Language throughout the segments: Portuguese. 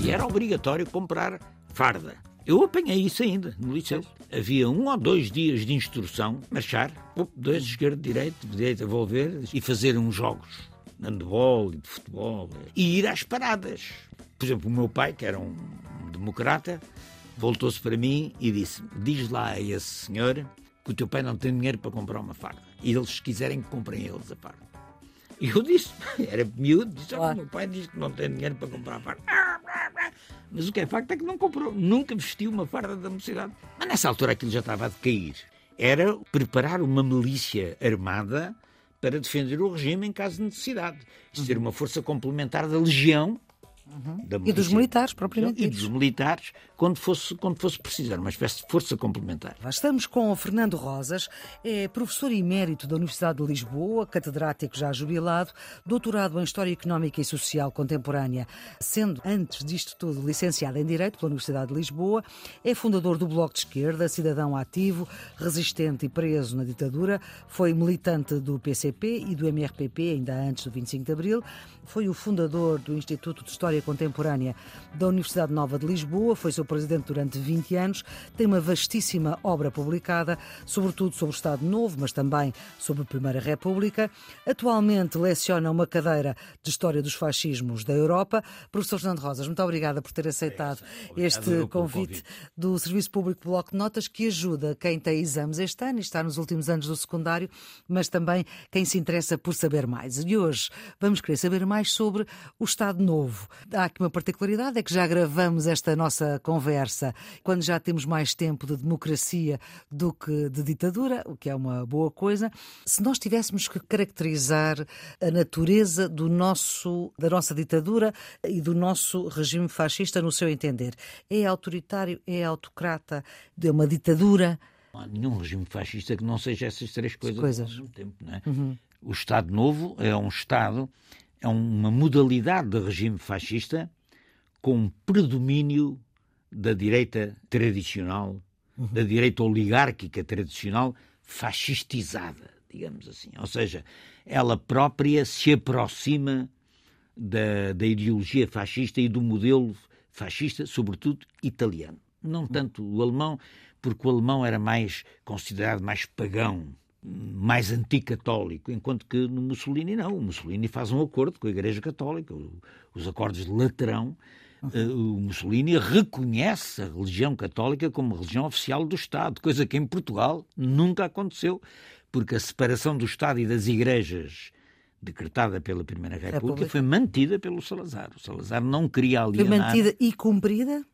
E era obrigatório comprar farda. Eu apanhei isso ainda no liceu. Havia um ou dois dias de instrução, marchar, dois, esquerdo, direito, direita, volver e fazer uns jogos de handball e de futebol e ir às paradas. Por exemplo, o meu pai, que era um democrata, voltou-se para mim e disse: Diz lá a esse senhor que o teu pai não tem dinheiro para comprar uma farda. E eles, se quiserem, que comprem eles a farda. E eu disse, era miúdo, disse, oh, meu pai diz que não tem dinheiro para comprar a farda. Mas o que é facto é que não comprou, nunca vestiu uma farda da mocidade. Mas nessa altura aquilo já estava a decair. Era preparar uma milícia armada para defender o regime em caso de necessidade. Isto uhum. ser uma força complementar da legião Uhum. E dos militares, propriamente E dos militares, quando fosse, quando fosse precisar, uma espécie de força complementar. Estamos com o Fernando Rosas, é professor emérito da Universidade de Lisboa, catedrático já jubilado, doutorado em História Económica e Social Contemporânea, sendo, antes disto tudo, licenciado em Direito pela Universidade de Lisboa, é fundador do Bloco de Esquerda, cidadão ativo, resistente e preso na ditadura, foi militante do PCP e do MRPP, ainda antes do 25 de Abril, foi o fundador do Instituto de História Contemporânea da Universidade Nova de Lisboa, foi seu presidente durante 20 anos, tem uma vastíssima obra publicada, sobretudo sobre o Estado Novo, mas também sobre a Primeira República. Atualmente leciona uma cadeira de História dos Fascismos da Europa. Professor Fernando Rosas, muito obrigada por ter aceitado é este convite, convite, do Serviço Público Bloco de Notas, que ajuda quem tem exames este ano e está nos últimos anos do secundário, mas também quem se interessa por saber mais. E hoje vamos querer saber mais sobre o Estado Novo. Há aqui uma particularidade, é que já gravamos esta nossa conversa quando já temos mais tempo de democracia do que de ditadura, o que é uma boa coisa. Se nós tivéssemos que caracterizar a natureza do nosso, da nossa ditadura e do nosso regime fascista, no seu entender, é autoritário, é autocrata, é uma ditadura? Não há nenhum regime fascista que não seja essas três coisas, coisas. ao mesmo tempo. Não é? Uhum. O Estado Novo é um Estado é uma modalidade de regime fascista com predomínio da direita tradicional, uhum. da direita oligárquica tradicional, fascistizada, digamos assim. Ou seja, ela própria se aproxima da, da ideologia fascista e do modelo fascista, sobretudo italiano. Não tanto o alemão, porque o alemão era mais considerado mais pagão, mais anticatólico, enquanto que no Mussolini não. O Mussolini faz um acordo com a Igreja Católica, os acordos de Laterão. Eh, o Mussolini reconhece a religião católica como religião oficial do Estado, coisa que em Portugal nunca aconteceu, porque a separação do Estado e das igrejas decretada pela Primeira República, República. foi mantida pelo Salazar. O Salazar não queria alienar... Foi mantida e cumprida?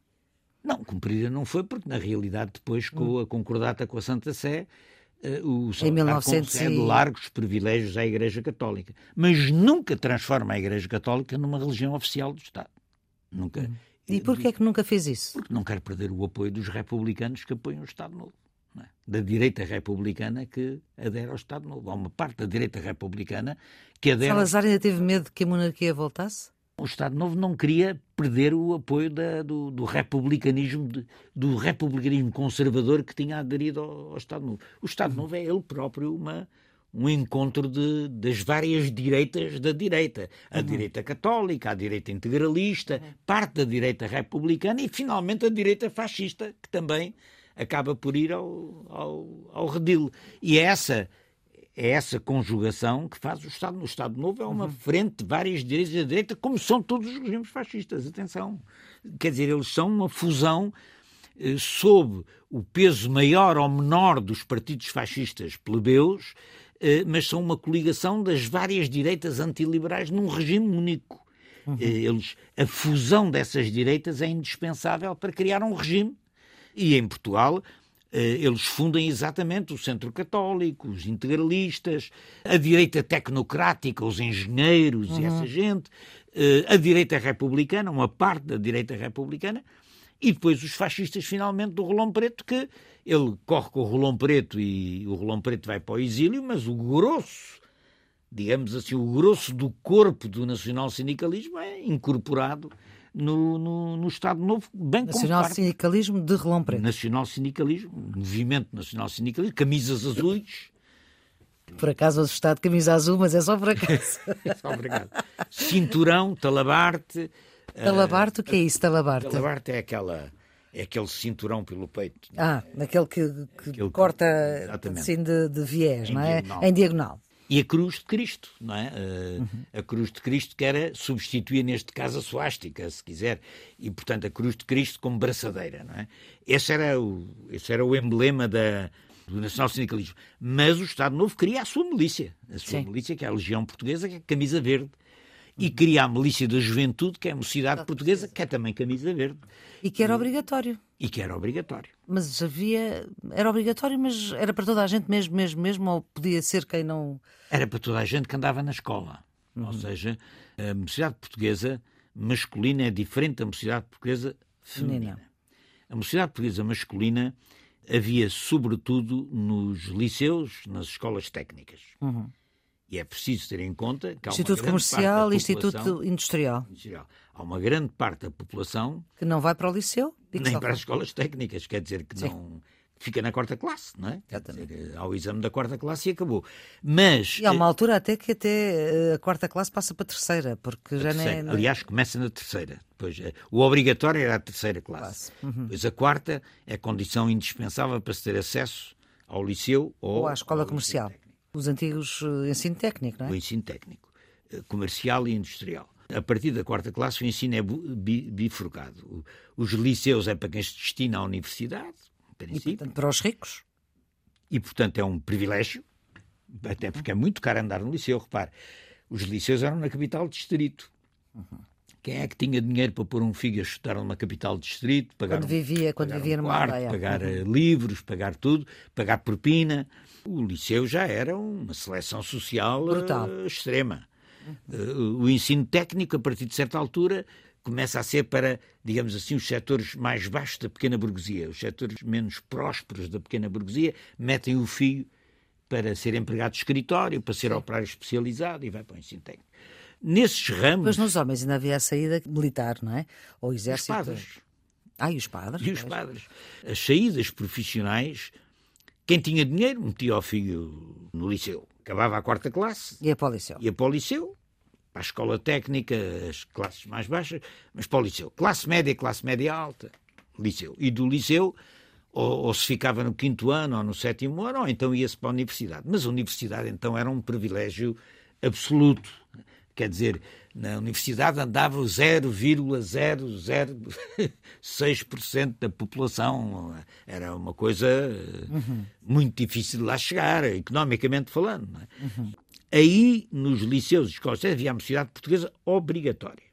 Não, cumprida não foi, porque na realidade depois com hum. a concordata com a Santa Sé eh, o em 1900 concede largos privilégios à Igreja Católica, mas nunca transforma a Igreja Católica numa religião oficial do Estado. Nunca. Hum. E porquê é que nunca fez isso? Porque não quer perder o apoio dos republicanos que apoiam o Estado Novo. É? Da direita republicana que adere ao Estado Novo. Há uma parte da direita republicana que adere. Salazar ainda teve medo que a monarquia voltasse? O Estado Novo não queria perder o apoio da, do, do, republicanismo, do republicanismo conservador que tinha aderido ao, ao, Estado Novo. O Estado Novo é ele próprio uma, um encontro de, das várias direitas da direita. A uhum. direita católica, a direita integralista, uhum. parte da direita republicana e, finalmente, a direita fascista, que também acaba por ir ao, ao, ao redil. E é essa é essa conjugação que faz o Estado. O Estado Novo é uma uhum. frente de várias direitas da direita, como são todos os regimes fascistas. Atenção. Quer dizer, eles são uma fusão eh, sob o peso maior ou menor dos partidos fascistas plebeus, eh, mas são uma coligação das várias direitas antiliberais num regime único. Uhum. Eh, eles, a fusão dessas direitas é indispensável para criar um regime. E em Portugal, eles fundem exatamente o centro católico, os integralistas, a direita tecnocrática, os engenheiros uhum. e essa gente, eh, a direita republicana, uma parte da direita republicana, e depois os fascistas finalmente do Rolão Preto, que ele corre com o Rolão Preto e o Rolão Preto vai para o exílio, mas o grosso, digamos assim, o grosso do corpo do nacional-sindicalismo é incorporado no, no, no Estado Novo, bem Nacional Sindicalismo de Relão Preto. Nacional Sindicalismo, Movimento Nacional Sindicalismo, camisas azuis. Por acaso hoje está de camisa azul, mas é só por acaso. é só. Cinturão, talabarte. Talabarte, o que é isso, talabarte? Talabarte é aquela é aquele cinturão pelo peito. Ah, naquele que, que aquele corta que, assim de, de viés, não é? Diagonal. Em diagonal. E a cruz de Cristo, não é? Uhum. A cruz de Cristo que era substituir, neste caso, a suástica, se quiser. E, portanto, a cruz de Cristo como braçadeira, não é? Esse era o, esse era o emblema da, do nacional-sindicalismo. Mas o Estado Novo queria a sua milícia. A sua Sim. milícia, que é a Legião Portuguesa, que é a camisa verde e cria a Milícia da Juventude, que é a Mocidade Portuguesa, que é também camisa verde. E que era obrigatório. E que era obrigatório. Mas havia. Era obrigatório, mas era para toda a gente mesmo, mesmo, mesmo, ou podia ser quem não. Era para toda a gente que andava na escola. Uhum. Ou seja, a Mocidade Portuguesa masculina é diferente da Mocidade Portuguesa feminina. A Mocidade Portuguesa masculina havia, sobretudo, nos liceus, nas escolas técnicas. Uhum. E é preciso ter em conta que há Instituto Comercial e Instituto Industrial. Industrial. Há uma grande parte da população que não vai para o liceu, nem para as escolas técnicas, quer dizer que Sim. não fica na quarta classe, não é? Dizer, ao exame da quarta classe e acabou. Mas e há uma altura até que até eh, a quarta classe passa para a terceira, porque já terceira. nem é... Aliás, começa na terceira. Depois, eh, o obrigatório era a terceira classe. classe. Uhum. Depois a quarta é condição indispensável para se ter acesso ao liceu ou, ou à escola comercial. Os antigos uh, ensino técnico, não é? O ensino técnico, uh, comercial e industrial. A partir da quarta classe o ensino é bifurcado. Os liceus é para quem se destina à universidade, e, portanto, para os ricos. E, portanto, é um privilégio, até porque é muito caro andar no liceu. Repare, os liceus eram na capital distrito. Uhum. Quem é que tinha dinheiro para pôr um filho a estudar numa capital distrito? Pagar quando vivia, um, quando vivia um numa quarto, aldeia. Pagar uhum. Eh, livros, pagar tudo, pagar propina. O liceu já era uma seleção social Brutal. Uh, extrema. Uh, o ensino técnico, a partir de certa altura, começa a ser para, digamos assim, os setores mais baixos da pequena burguesia. Os setores menos prósperos da pequena burguesia metem o fio para ser empregado de escritório, para ser Sim. operário especializado e vai para o ensino técnico. Nesses ramos. Mas nos homens ainda havia a saída militar, não é? Ou exército. Os padres. Ah, e os padres? E os padres. As saídas profissionais quem tinha dinheiro metia o filho no liceu. Acabava a quarta classe. Ia para o liceu. Ia para o liceu, para a escola técnica, as classes mais baixas, mas para o liceu. Classe média, classe média alta, liceu. E do liceu, ou, ou se ficava no quinto ano ou no sétimo ano, ou então ia-se para a universidade. Mas a universidade, então, era um privilégio absoluto. Quer dizer, na universidade andava 0,006% da população. Era uma coisa uhum. muito difícil de lá chegar, economicamente falando. É? Uhum. Aí, nos liceus e escolas, havia a mocidade portuguesa obrigatória.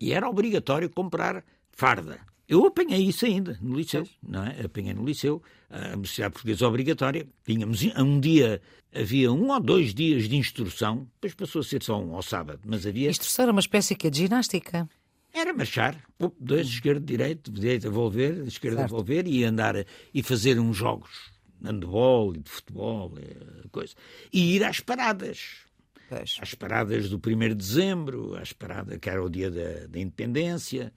E era obrigatório comprar farda. Eu apanhei isso ainda no liceu, não é? Apanhei no liceu a Universidade Portuguesa Obrigatória. Tínhamos um dia, havia um ou dois dias de instrução, depois passou a ser só um ao sábado, mas havia. Instrução era uma espécie de ginástica. Era marchar, dois, esquerdo, direito, direito a volver, esquerda a volver e andar e fazer uns jogos de handball e de futebol, coisa. E ir às paradas. Pois. Às paradas do 1 de dezembro, às paradas que era o dia da, da independência.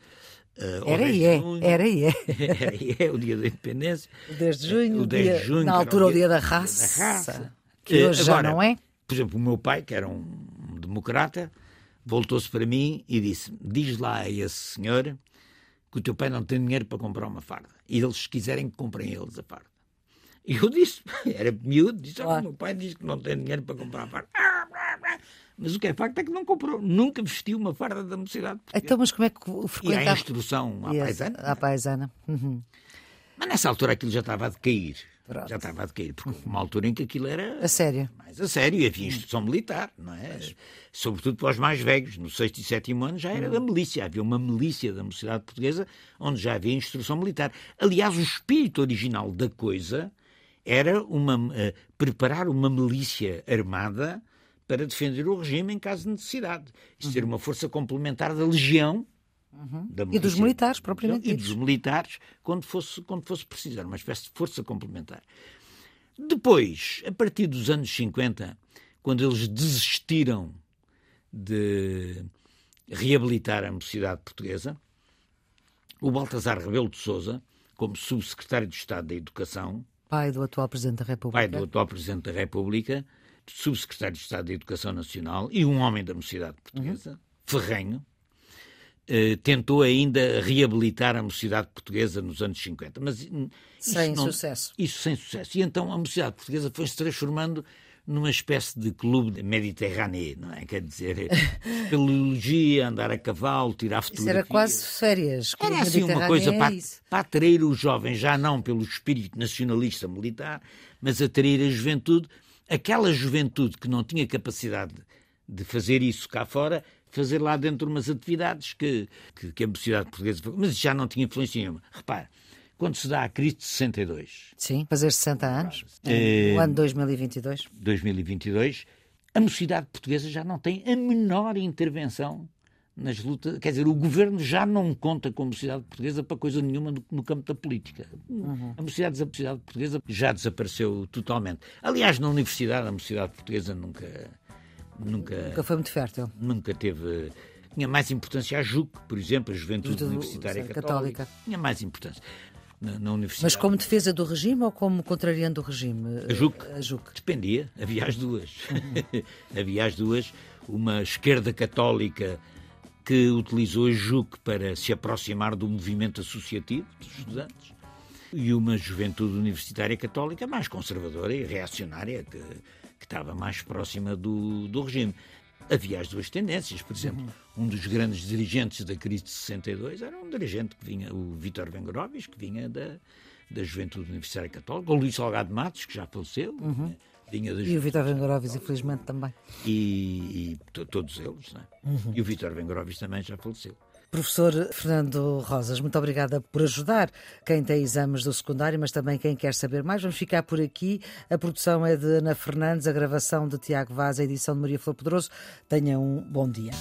Uh, era e é, era e é. Era e é o dia da independência. O 10 de junho, o 10 de junho na altura o dia, da, raça, da raça. Que hoje Agora, já não é. Por exemplo, o meu pai, que era um democrata, voltou-se para mim e disse: Diz lá a esse senhor que o teu pai não tem dinheiro para comprar uma farda. E eles, se quiserem, que comprem eles a farda. E eu disse, era miúdo, disse: claro. oh, meu pai diz que não tem dinheiro para comprar a farda. Mas o que é facto é que não comprou, nunca vestiu uma farda da mocidade. Então, mas como é que frequentava? E a instrução à paisana. À paisana. Uhum. Mas nessa altura aquilo já estava a decair. Pronto. Já estava a decair, porque uma altura em que aquilo era. A sério. Mais a sério, e havia instrução militar, não é? Mas... Sobretudo para os mais velhos. No sexto e sétimo ano já era da milícia. Havia uma milícia da mocidade portuguesa onde já havia instrução militar. Aliás, o espírito original da coisa era uma, uh, preparar uma milícia armada para defender o regime em caso de necessidade. Isto uhum. ser uma força complementar da legião uhum. e dos militares, propriamente E dos militares, quando fosse, quando fosse preciso. Era uma espécie de força complementar. Depois, a partir dos anos 50, quando eles desistiram de reabilitar a mocidade portuguesa. O Baltasar Rebelo de Sousa, como subsecretário de Estado da Educação, pai do atual Presidente da República, pai do atual Presidente da República, subsecretário de Estado da Educação Nacional e um homem da mocidade portuguesa, uhum. ferrenho, eh, tentou ainda reabilitar a mocidade portuguesa nos anos 50. Mas sem não, sucesso. Isso sem sucesso. E então a mocidade portuguesa foi-se transformando numa espécie de clube mediterrâneo, não é? Quer dizer, espeleologia, andar a cavalo, tirar fotografias. Isso era quase férias. Era assim uma coisa é para, para atrair os jovens, já não pelo espírito nacionalista militar, mas atrair a juventude, aquela juventude que não tinha capacidade de fazer isso cá fora, fazer lá dentro umas atividades que, que, que a sociedade portuguesa... Mas já não tinha influência nenhuma. Repara, quando se dá a crise de 62. Sim, fazer 60 anos, é, no ano 2022. 2022, a mocidade portuguesa já não tem a menor intervenção nas lutas. Quer dizer, o governo já não conta com a mocidade portuguesa para coisa nenhuma no, no campo da política. Uhum. A mocidade, a mocidade portuguesa já desapareceu totalmente. Aliás, na universidade, a mocidade portuguesa nunca. Nunca, nunca foi muito fértil. Nunca teve tinha mais importância a JUC, por exemplo, a Juventude Universitária Católica. Católica. Tinha mais importância na, na, universidade. Mas como defesa do regime ou como contrariando o regime? A JUC. A JUC. Dependia, havia as duas. havia as duas. Uma esquerda católica que utilizou a JUC para se aproximar do movimento associativo dos estudantes e uma juventude universitária católica mais conservadora e reacionária que, que estava mais próxima do, do regime havia as duas tendências. Por exemplo, uhum. um dos grandes dirigentes da crise de 62 era um dirigente que vinha, o Vítor Vengrovis, que vinha da, da Juventude Universitária Católica, o Luís Salgado Matos, que já faleceu. Uhum. E o Vítor Vengrovis, infelizmente, também. E, e todos eles, é? uhum. E o Vítor Vengrovis também já faleceu. Professor Fernando Rosas, muito obrigada por ajudar quem tem exames do secundário, mas também quem quer saber mais. Vamos ficar por aqui. A produção é de Ana Fernandes, a gravação de Tiago Vaz, a edição de Maria Flor Pedroso. Tenha um bom dia.